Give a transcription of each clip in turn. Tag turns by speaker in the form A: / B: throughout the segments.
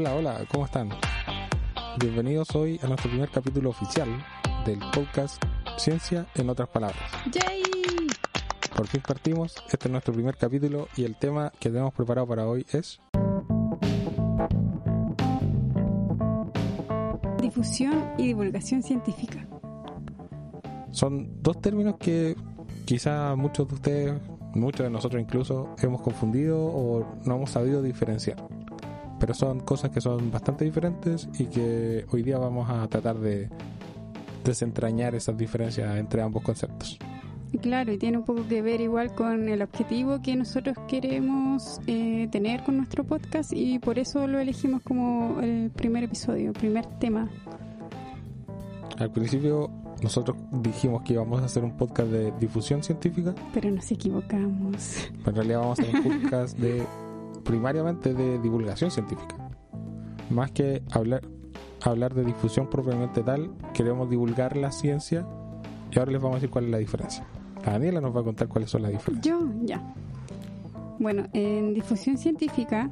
A: Hola, hola, ¿cómo están? Bienvenidos hoy a nuestro primer capítulo oficial del podcast Ciencia en otras palabras.
B: ¡Yay!
A: Por fin partimos, este es nuestro primer capítulo y el tema que tenemos preparado para hoy es
B: Difusión y divulgación científica.
A: Son dos términos que quizá muchos de ustedes, muchos de nosotros incluso, hemos confundido o no hemos sabido diferenciar. Pero son cosas que son bastante diferentes y que hoy día vamos a tratar de desentrañar esas diferencias entre ambos conceptos.
B: Claro, y tiene un poco que ver igual con el objetivo que nosotros queremos eh, tener con nuestro podcast y por eso lo elegimos como el primer episodio, primer tema.
A: Al principio nosotros dijimos que íbamos a hacer un podcast de difusión científica,
B: Pero nos equivocamos.
A: pero en realidad vamos a hacer un podcast de primariamente de divulgación científica. Más que hablar hablar de difusión propiamente tal, queremos divulgar la ciencia y ahora les vamos a decir cuál es la diferencia. La Daniela nos va a contar cuáles son las diferencias.
B: Yo, ya. Bueno, en difusión científica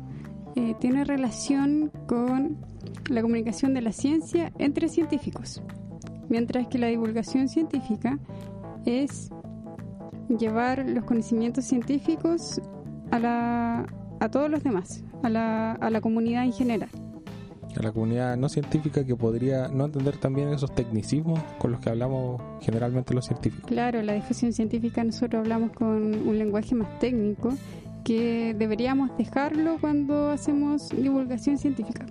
B: eh, tiene relación con la comunicación de la ciencia entre científicos, mientras que la divulgación científica es llevar los conocimientos científicos a, la, a todos los demás, a la, a la comunidad en general.
A: A la comunidad no científica que podría no entender también esos tecnicismos con los que hablamos generalmente los científicos.
B: Claro, la difusión científica nosotros hablamos con un lenguaje más técnico que deberíamos dejarlo cuando hacemos divulgación científica.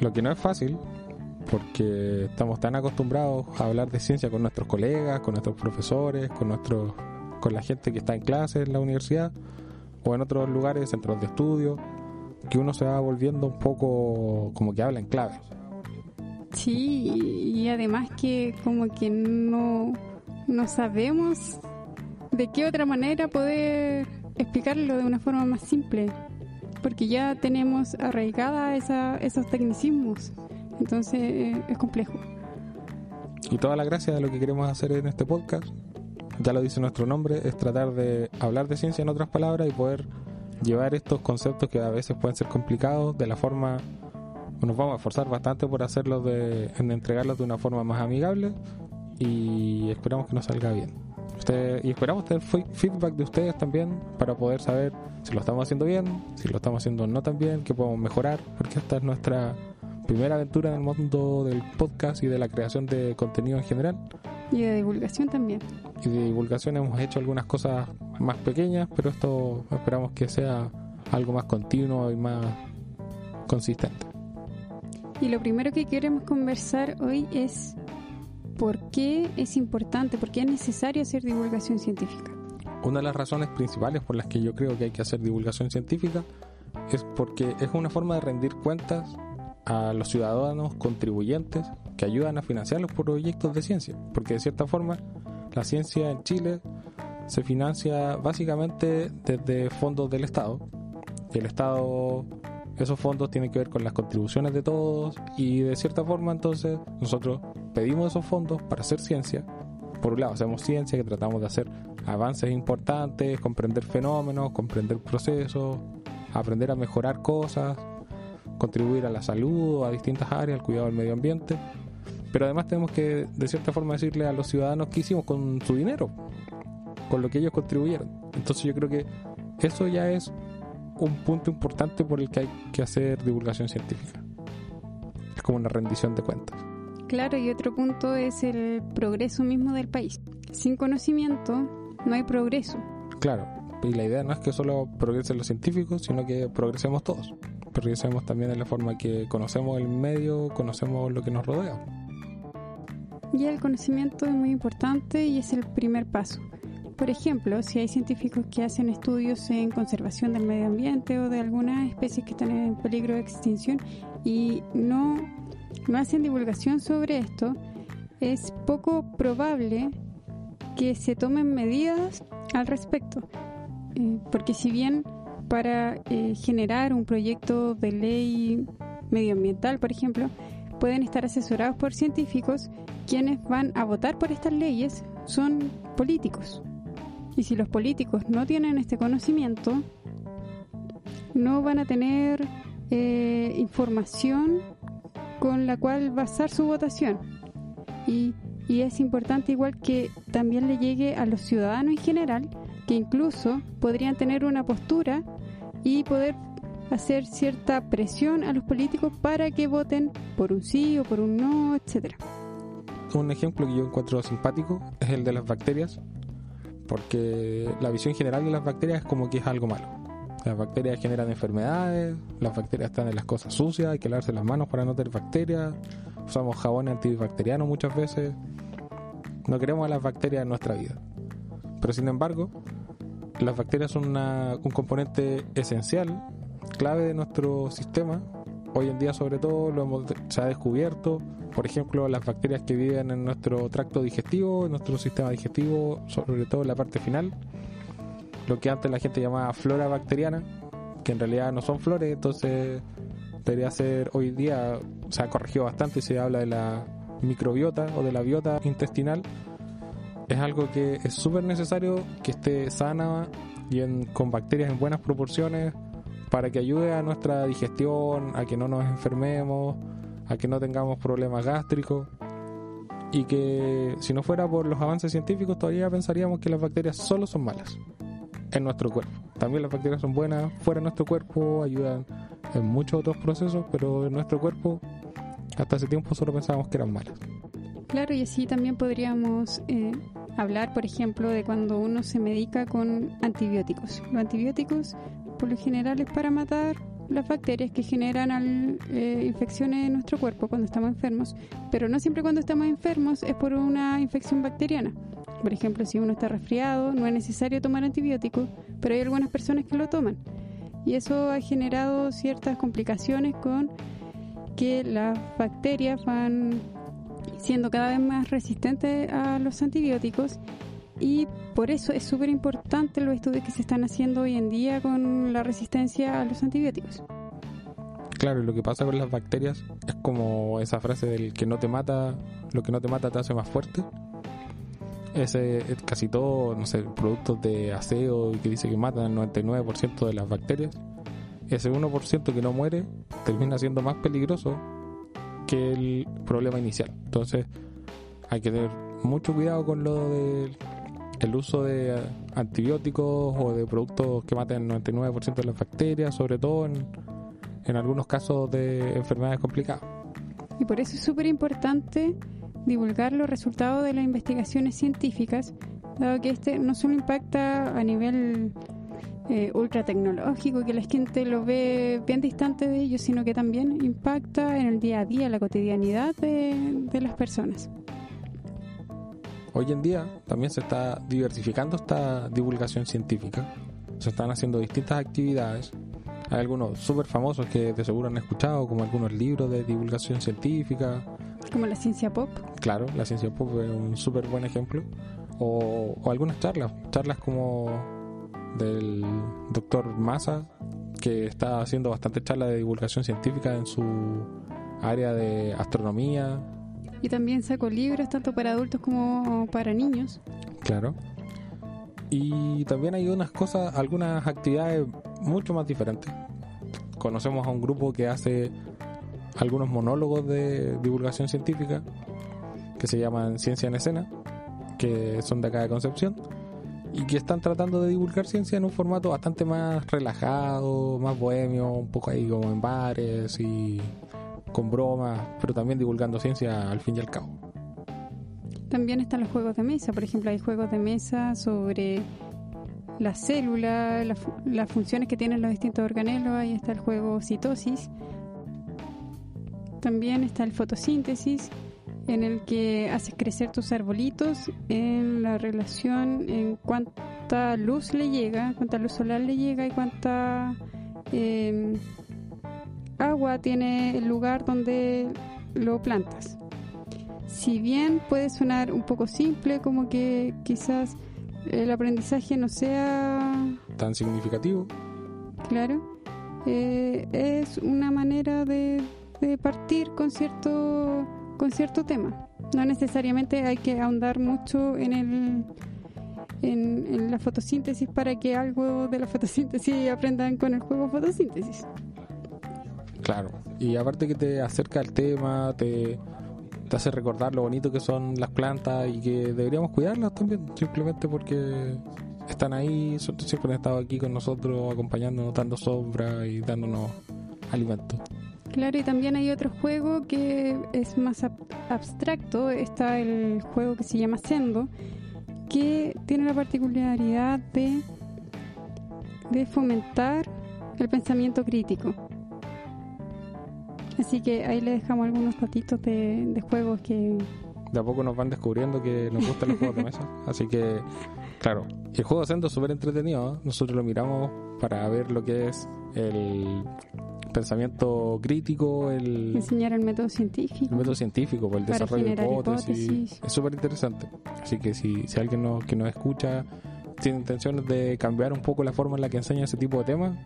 A: Lo que no es fácil, porque estamos tan acostumbrados a hablar de ciencia con nuestros colegas, con nuestros profesores, con nuestros, con la gente que está en clase en la universidad o en otros lugares, centros de estudio, que uno se va volviendo un poco como que habla en clave.
B: Sí, y además que como que no, no sabemos de qué otra manera poder explicarlo de una forma más simple, porque ya tenemos arraigada esa, esos tecnicismos, entonces es complejo.
A: Y toda la gracia de lo que queremos hacer en este podcast, ya lo dice nuestro nombre, es tratar de hablar de ciencia en otras palabras y poder llevar estos conceptos que a veces pueden ser complicados de la forma nos vamos a esforzar bastante por hacerlos de en entregarlos de una forma más amigable y esperamos que nos salga bien. Y esperamos tener fe- feedback de ustedes también para poder saber si lo estamos haciendo bien, si lo estamos haciendo no tan bien, qué podemos mejorar, porque esta es nuestra primera aventura en el mundo del podcast y de la creación de contenido en general
B: Y de divulgación también.
A: y de divulgación hemos hecho algunas cosas más pequeñas, pero esto esperamos que sea algo más continuo y más consistente.
B: Y lo primero que queremos conversar hoy es por qué es importante, por qué es necesario hacer divulgación científica.
A: Una de las razones principales por las que yo creo que hay que hacer divulgación científica es porque es una forma de rendir cuentas a los ciudadanos contribuyentes que ayudan a financiar los proyectos de ciencia. Porque de cierta forma la ciencia en Chile se financia básicamente desde fondos del Estado. Y el Estado, esos fondos tienen que ver con las contribuciones de todos y de cierta forma entonces nosotros pedimos esos fondos para hacer ciencia. Por un lado hacemos ciencia que tratamos de hacer avances importantes, comprender fenómenos, comprender procesos, aprender a mejorar cosas, contribuir a la salud, a distintas áreas, al cuidado del medio ambiente. Pero además tenemos que, de cierta forma, decirle a los ciudadanos qué hicimos con su dinero, con lo que ellos contribuyeron. Entonces yo creo que eso ya es un punto importante por el que hay que hacer divulgación científica. Es como una rendición de cuentas.
B: Claro, y otro punto es el progreso mismo del país. Sin conocimiento no hay progreso.
A: Claro, y la idea no es que solo progresen los científicos, sino que progresemos todos. Progresemos también en la forma que conocemos el medio, conocemos lo que nos rodea.
B: Y el conocimiento es muy importante y es el primer paso. Por ejemplo, si hay científicos que hacen estudios en conservación del medio ambiente o de algunas especies que están en peligro de extinción y no, hacen divulgación sobre esto, es poco probable que se tomen medidas al respecto. Eh, porque si bien para eh, generar un proyecto de ley medioambiental, por ejemplo, pueden estar asesorados por científicos, quienes van a votar por estas leyes son políticos. Y si los políticos no tienen este conocimiento, no van a tener eh, información con la cual basar su votación. Y, y es importante igual que también le llegue a los ciudadanos en general, que incluso podrían tener una postura y poder hacer cierta presión a los políticos para que voten por un sí o por un no, etcétera.
A: Un ejemplo que yo encuentro simpático es el de las bacterias, porque la visión general de las bacterias es como que es algo malo. Las bacterias generan enfermedades, las bacterias están en las cosas sucias, hay que lavarse las manos para no tener bacterias, usamos jabón antibacteriano muchas veces. No queremos a las bacterias en nuestra vida. Pero sin embargo, las bacterias son un componente esencial, clave de nuestro sistema. Hoy en día sobre todo lo hemos, se ha descubierto, por ejemplo, las bacterias que viven en nuestro tracto digestivo, en nuestro sistema digestivo, sobre todo en la parte final, lo que antes la gente llamaba flora bacteriana, que en realidad no son flores, entonces debería ser hoy día, se ha corregido bastante y se habla de la microbiota o de la biota intestinal. Es algo que es súper necesario que esté sana y con bacterias en buenas proporciones para que ayude a nuestra digestión, a que no nos enfermemos, a que no tengamos problemas gástricos y que si no fuera por los avances científicos todavía pensaríamos que las bacterias solo son malas en nuestro cuerpo. También las bacterias son buenas fuera de nuestro cuerpo, ayudan en muchos otros procesos, pero en nuestro cuerpo hasta hace tiempo solo pensábamos que eran malas.
B: Claro, y así también podríamos eh, hablar, por ejemplo, de cuando uno se medica con antibióticos. Los antibióticos, por lo general, es para matar las bacterias que generan eh, infecciones en nuestro cuerpo cuando estamos enfermos, pero no siempre cuando estamos enfermos es por una infección bacteriana. Por ejemplo, si uno está resfriado, no es necesario tomar antibióticos, pero hay algunas personas que lo toman. Y eso ha generado ciertas complicaciones con que las bacterias van siendo cada vez más resistentes a los antibióticos y por eso es súper importante los estudios que se están haciendo hoy en día con la resistencia a los antibióticos.
A: Claro, lo que pasa con las bacterias es como esa frase del que no te mata, lo que no te mata te hace más fuerte. Ese, casi todo, no sé, productos de aseo que dice que matan el 99% de las bacterias. Ese 1% que no muere termina siendo más peligroso que el problema inicial. Entonces, hay que tener mucho cuidado con lo del el uso de antibióticos o de productos que maten el 99% de las bacterias, sobre todo en, algunos casos de enfermedades complicadas.
B: Y por eso es súper importante divulgar los resultados de las investigaciones científicas, dado que este no solo impacta a nivel eh, ultra tecnológico, que la gente lo ve bien distante de ellos, sino que también impacta en el día a día, la cotidianidad de las personas.
A: Hoy en día también se está diversificando esta divulgación científica. Se están haciendo distintas actividades. Hay algunos súper famosos que de seguro han escuchado, como algunos libros de divulgación científica.
B: Como la ciencia pop.
A: Claro, la ciencia pop es un súper buen ejemplo. O, o, algunas charlas, charlas como del doctor Massa, que está haciendo bastante charlas de divulgación científica en su área de astronomía,
B: y también saco libros tanto para adultos como para niños.
A: Claro. Y también hay unas cosas, algunas actividades mucho más diferentes. Conocemos a un grupo que hace algunos monólogos de divulgación científica que se llaman Ciencia en Escena, que son de acá de Concepción y que están tratando de divulgar ciencia en un formato bastante más relajado, más bohemio, un poco ahí como en bares y con bromas, pero también divulgando ciencia al fin y al cabo.
B: También están los juegos de mesa, por ejemplo, hay juegos de mesa sobre las células, las funciones que tienen los distintos organelos, ahí está el juego citosis. También está el fotosíntesis, en el que haces crecer tus arbolitos en la relación en cuánta luz le llega, cuánta luz solar le llega y cuánta eh, agua tiene el lugar donde lo plantas. Si bien puede sonar un poco simple, como que quizás el aprendizaje no sea
A: tan significativo.
B: Claro, eh, es una manera de, partir con cierto con cierto tema. No necesariamente hay que ahondar mucho en el en, en la fotosíntesis para que algo de la fotosíntesis aprendan con el juego fotosíntesis.
A: Claro, y aparte que te acerca al tema, te, hace recordar lo bonito que son las plantas y que deberíamos cuidarlas también, simplemente porque están ahí, siempre han estado aquí con nosotros, acompañándonos, dando sombra y dándonos alimento.
B: Claro, y también hay otro juego que es más ab- abstracto. Está el juego que se llama Sendo, que tiene la particularidad de, de fomentar el pensamiento crítico. Así que ahí le dejamos algunos datitos de, de juegos que...
A: De a poco nos van descubriendo que nos gustan los juegos de mesa, así que, claro, el juego siendo es súper entretenido, ¿eh? nosotros lo miramos para ver lo que es el pensamiento crítico, el...
B: enseñar el método científico.
A: el método científico, por el
B: Para
A: desarrollo de hipótesis.
B: hipótesis.
A: Es súper interesante. Así que si, si alguien nos, que nos escucha tiene intenciones de cambiar un poco la forma en la que enseña ese tipo de temas,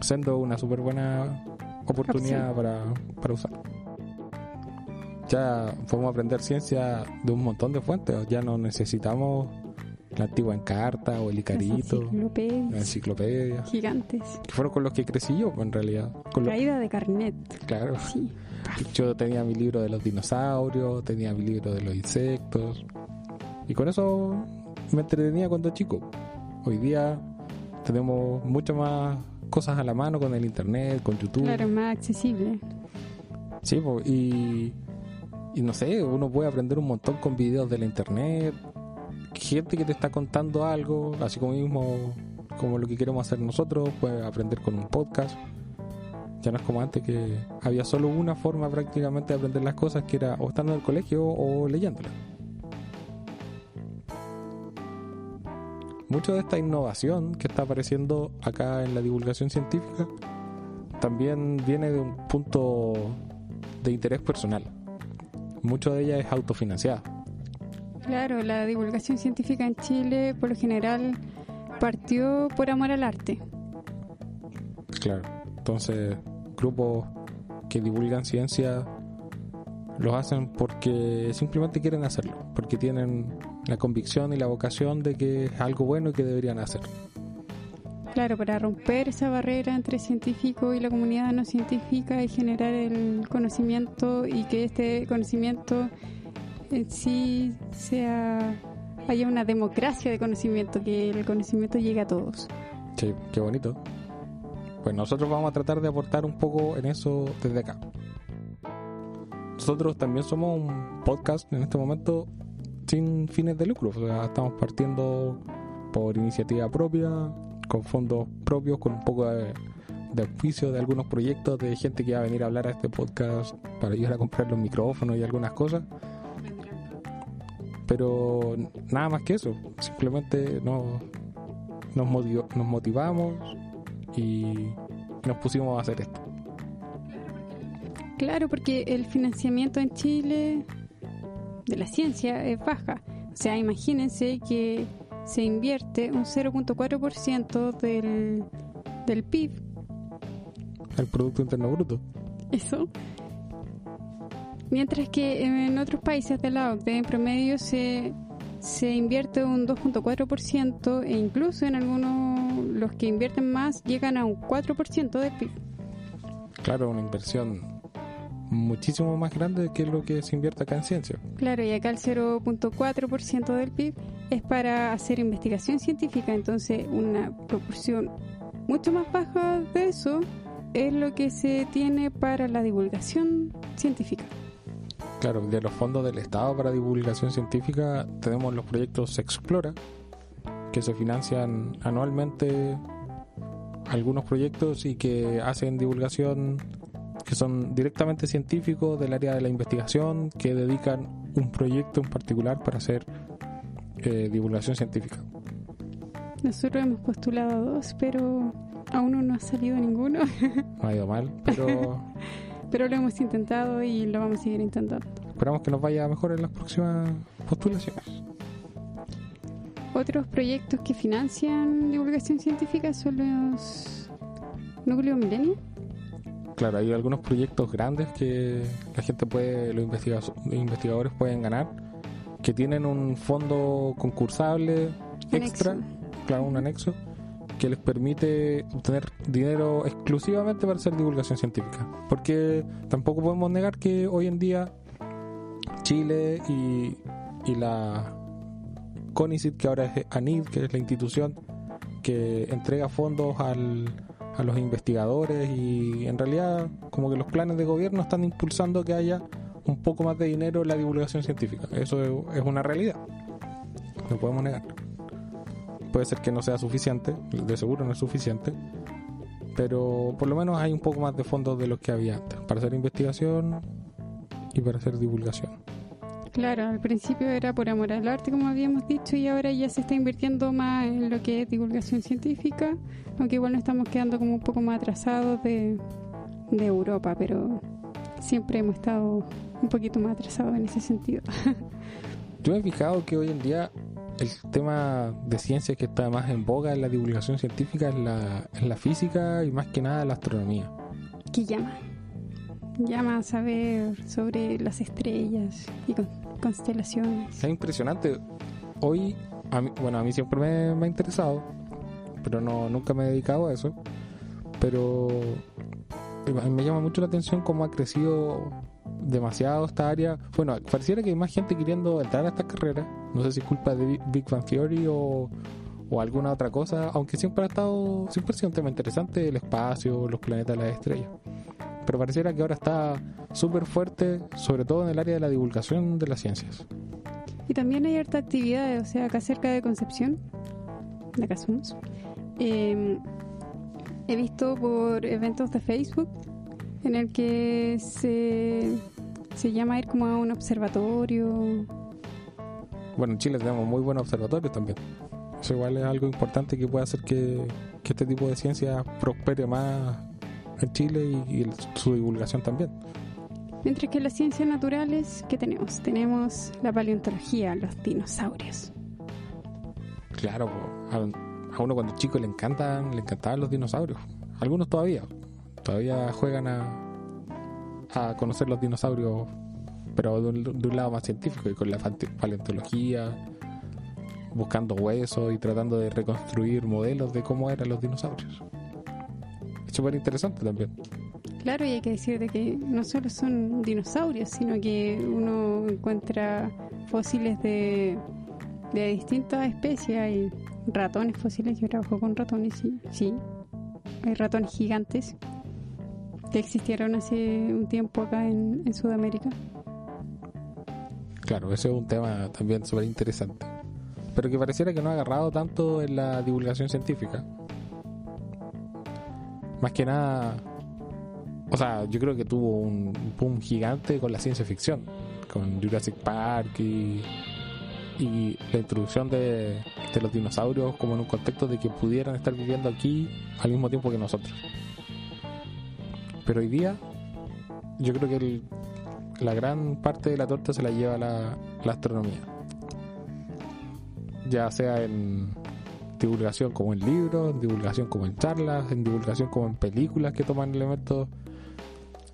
A: siendo una súper buena oportunidad para, para usarlo. Ya podemos aprender ciencia de un montón de fuentes. Ya no necesitamos la antigua Encarta o el
B: Las
A: Icarito, la
B: enciclopedias
A: enciclopedia,
B: gigantes.
A: que fueron con los que crecí yo, en realidad. Con lo-
B: Caída de carnet.
A: claro.
B: Sí.
A: Yo tenía mi libro de los dinosaurios, tenía mi libro de los insectos. Y con eso me entretenía cuando chico. Hoy día tenemos muchas más cosas a la mano con el internet, con YouTube.
B: Claro, más accesible.
A: Sí, y, y no sé, uno puede aprender un montón con videos de la internet. Gente que te está contando algo, así como mismo como lo que queremos hacer nosotros, puede aprender con un podcast. Ya no es como antes que había solo una forma prácticamente de aprender las cosas, que era o estando en el colegio o leyéndolas. Mucho de esta innovación que está apareciendo acá en la divulgación científica también viene de un punto de interés personal. Mucho de ella es autofinanciada.
B: Claro, la divulgación científica en Chile por lo general partió por amor al arte.
A: Claro. Entonces, grupos que divulgan ciencia los hacen porque simplemente quieren hacerlo, porque tienen la convicción y la vocación de que es algo bueno y que deberían hacer.
B: Claro, para romper esa barrera entre científico y la comunidad no científica y generar el conocimiento y que este conocimiento en sí sea haya una democracia de conocimiento, que el conocimiento llegue a todos.
A: Sí, qué bonito. Pues nosotros vamos a tratar de aportar un poco en eso desde acá. Nosotros también somos un podcast en este momento sin fines de lucro. O sea, estamos partiendo por iniciativa propia, con fondos propios, con un poco de, de de algunos proyectos de gente que va a venir a hablar a este podcast para ayudar a comprar los micrófonos y algunas cosas. Pero nada más que eso. Simplemente nos, nos, motiv- nos motivamos y nos pusimos a hacer esto.
B: Claro, porque el financiamiento en Chile de la ciencia es baja. O sea, imagínense que se invierte un 0.4% del, del PIB,
A: El Producto Interno Bruto.
B: eso. Mientras que en otros países de la OCDE en promedio se, se invierte un 2.4% e incluso en algunos los que invierten más llegan a un 4% del PIB.
A: Claro, una inversión muchísimo más grande que lo que se invierte acá en ciencia.
B: Claro, y acá el 0.4% del PIB es para hacer investigación científica, entonces una proporción mucho más baja de eso es lo que se tiene para la divulgación científica.
A: Claro, de los fondos del Estado para divulgación científica tenemos los proyectos Explora, que se financian anualmente algunos proyectos y que hacen divulgación que son directamente científicos del área de la investigación, que dedican un proyecto en particular para hacer eh, divulgación científica.
B: Nosotros hemos postulado a dos, pero aún no ha salido ninguno,
A: No ha ido mal, pero
B: pero lo hemos intentado y lo vamos a seguir intentando.
A: esperamos que nos vaya mejor en las próximas postulaciones.
B: Otros proyectos que financian divulgación científica son los Núcleo Milenio.
A: Claro, hay algunos proyectos grandes que la gente puede, los investiga- los investigadores pueden ganar, que tienen un fondo concursable extra,
B: Anexo.
A: claro, un anexo, que les permite obtener dinero exclusivamente para hacer divulgación científica. Porque tampoco podemos negar que hoy en día Chile y, y la CONICIT, que ahora es ANID, que es la institución que entrega fondos al, a los investigadores y en realidad como que los planes de gobierno están impulsando que haya un poco más de dinero en la divulgación científica. Eso es una realidad. No podemos negar. Puede ser que no sea suficiente, de seguro no es suficiente, pero por lo menos hay un poco más de fondos de los que había antes, para hacer investigación y para hacer divulgación.
B: Claro, al principio era por amor al arte, como habíamos dicho, y ahora ya se está invirtiendo más en lo que es divulgación científica, aunque igual nos estamos quedando como un poco más atrasados de, de Europa, pero siempre hemos estado un poquito más atrasados en ese sentido.
A: Yo me he fijado que hoy en día el tema de ciencia que está más en boga en la divulgación científica es la, la física y más que nada la astronomía.
B: ¿Qué llama? Llama a saber sobre las estrellas y constelaciones.
A: Es impresionante. Hoy, a mí, bueno, a mí siempre me, ha interesado, pero no nunca me he dedicado a eso. Pero me llama mucho la atención cómo ha crecido demasiado esta área. Bueno, pareciera que hay más gente queriendo entrar a esta carrera. No sé si es culpa de Big Bang Theory o, o alguna otra cosa, aunque siempre ha estado, siempre ha sido un tema interesante el espacio, los planetas, las estrellas. Pero pareciera que ahora está súper fuerte, sobre todo en el área de la divulgación de las ciencias.
B: Y también hay harta actividades, o sea, acá cerca de Concepción, de acá somos, eh, he visto por eventos de Facebook en el que se, se llama ir como a un observatorio.
A: Bueno, en Chile tenemos muy buenos observatorios también. Eso igual es algo importante que puede hacer que, este tipo de ciencia prospere más en Chile y, y, su divulgación también.
B: Mientras que las ciencias naturales, ¿qué tenemos? Tenemos la paleontología, los dinosaurios.
A: Claro, a uno cuando chico le encantan, le encantaban los dinosaurios. Algunos todavía, todavía juegan a, a conocer los dinosaurios, pero de un, lado más científico y con la paleontología, buscando huesos y tratando de reconstruir modelos de cómo eran los dinosaurios. Súper interesante también.
B: Claro, y hay que decir de que no solo son dinosaurios, sino que uno encuentra fósiles de, de distintas especies. Hay ratones fósiles, yo trabajo con ratones, sí, sí. Hay ratones gigantes que existieron hace un tiempo acá en, Sudamérica.
A: Claro, ese es un tema también súper interesante. Pero que pareciera que no ha agarrado tanto en la divulgación científica. Más que nada, o sea, yo creo que tuvo un boom gigante con la ciencia ficción, con Jurassic Park y y la introducción de, los dinosaurios como en un contexto de que pudieran estar viviendo aquí al mismo tiempo que nosotros. Pero hoy día yo creo que la gran parte de la torta se la lleva la, la astronomía. Ya sea en divulgación como en libros, en divulgación como en charlas, en divulgación como en películas que toman elementos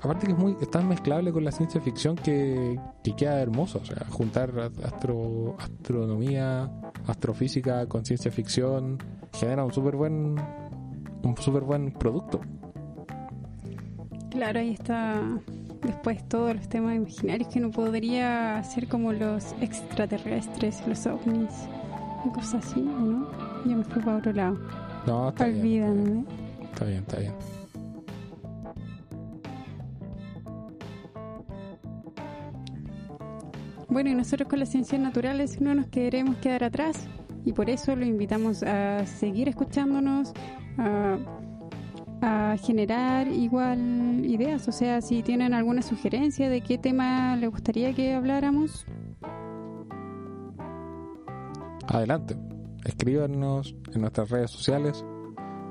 A: aparte que es muy es tan mezclable con la ciencia ficción que, queda hermoso o sea juntar astro, astronomía astrofísica con ciencia ficción genera un súper buen un súper buen producto
B: claro ahí está después todos los temas imaginarios que no podría ser como los extraterrestres los ovnis cosas así ¿no? Ya me fui para otro lado.
A: No está
B: bien
A: está bien. Está bien
B: Bueno, y nosotros con las ciencias naturales no nos queremos quedar atrás y por eso lo invitamos a seguir escuchándonos, a, generar igual ideas, o sea, si tienen alguna sugerencia de qué tema les gustaría que habláramos.
A: Adelante, escríbanos en nuestras redes sociales,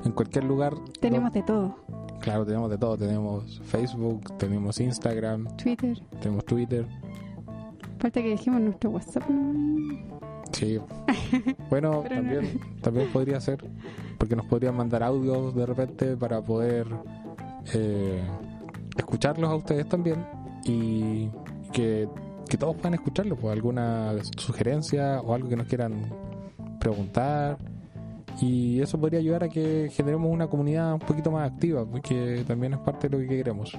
A: en cualquier lugar.
B: Tenemos de todo.
A: Claro, tenemos de todo. Tenemos Facebook, tenemos Instagram,
B: Twitter.
A: Tenemos Twitter.
B: Falta que dejemos nuestro WhatsApp.
A: Sí. Bueno, también, también podría ser, porque nos podrían mandar audios de repente para poder eh, escucharlos a ustedes también y que, todos puedan escucharlos, pues alguna sugerencia o algo que nos quieran preguntar Y eso podría ayudar a que generemos una comunidad un poquito más activa, porque también es parte de lo que queremos.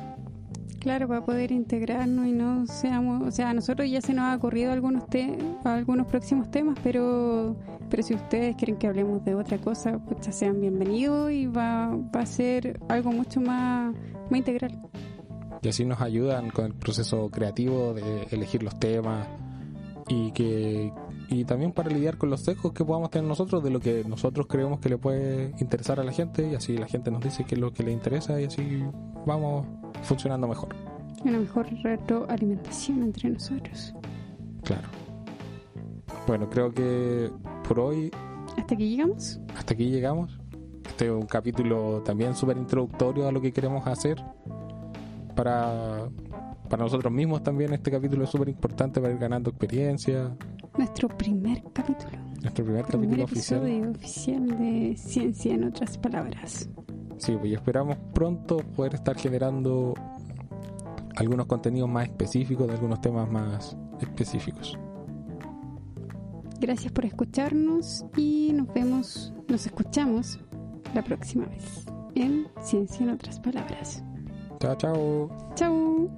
B: Claro, para poder integrarnos y no seamos, o sea, a nosotros ya se nos ha ocurrido algunos te algunos próximos temas, pero pero si ustedes quieren que hablemos de otra cosa, pues ya sean bienvenidos y va, va a ser algo mucho más, más integral.
A: Y así nos ayudan con el proceso creativo de elegir los temas y que y también para lidiar con los sesgos que podamos tener nosotros de lo que nosotros creemos que le puede interesar a la gente y así la gente nos dice qué es lo que le interesa y así vamos funcionando mejor.
B: Una mejor retroalimentación entre nosotros.
A: Claro. Bueno, creo que por hoy...
B: ¿Hasta aquí llegamos?
A: Hasta aquí llegamos. Este es un capítulo también súper introductorio a lo que queremos hacer para, para nosotros mismos también. Este capítulo es súper importante para ir ganando experiencia,
B: nuestro primer capítulo.
A: Nuestro primer, capítulo
B: oficial. oficial de Ciencia en otras palabras.
A: Sí, pues esperamos pronto poder estar generando algunos contenidos más específicos de algunos temas más específicos.
B: Gracias por escucharnos y nos vemos, nos escuchamos la próxima vez en Ciencia en otras palabras.
A: Chao, chao.
B: Chao.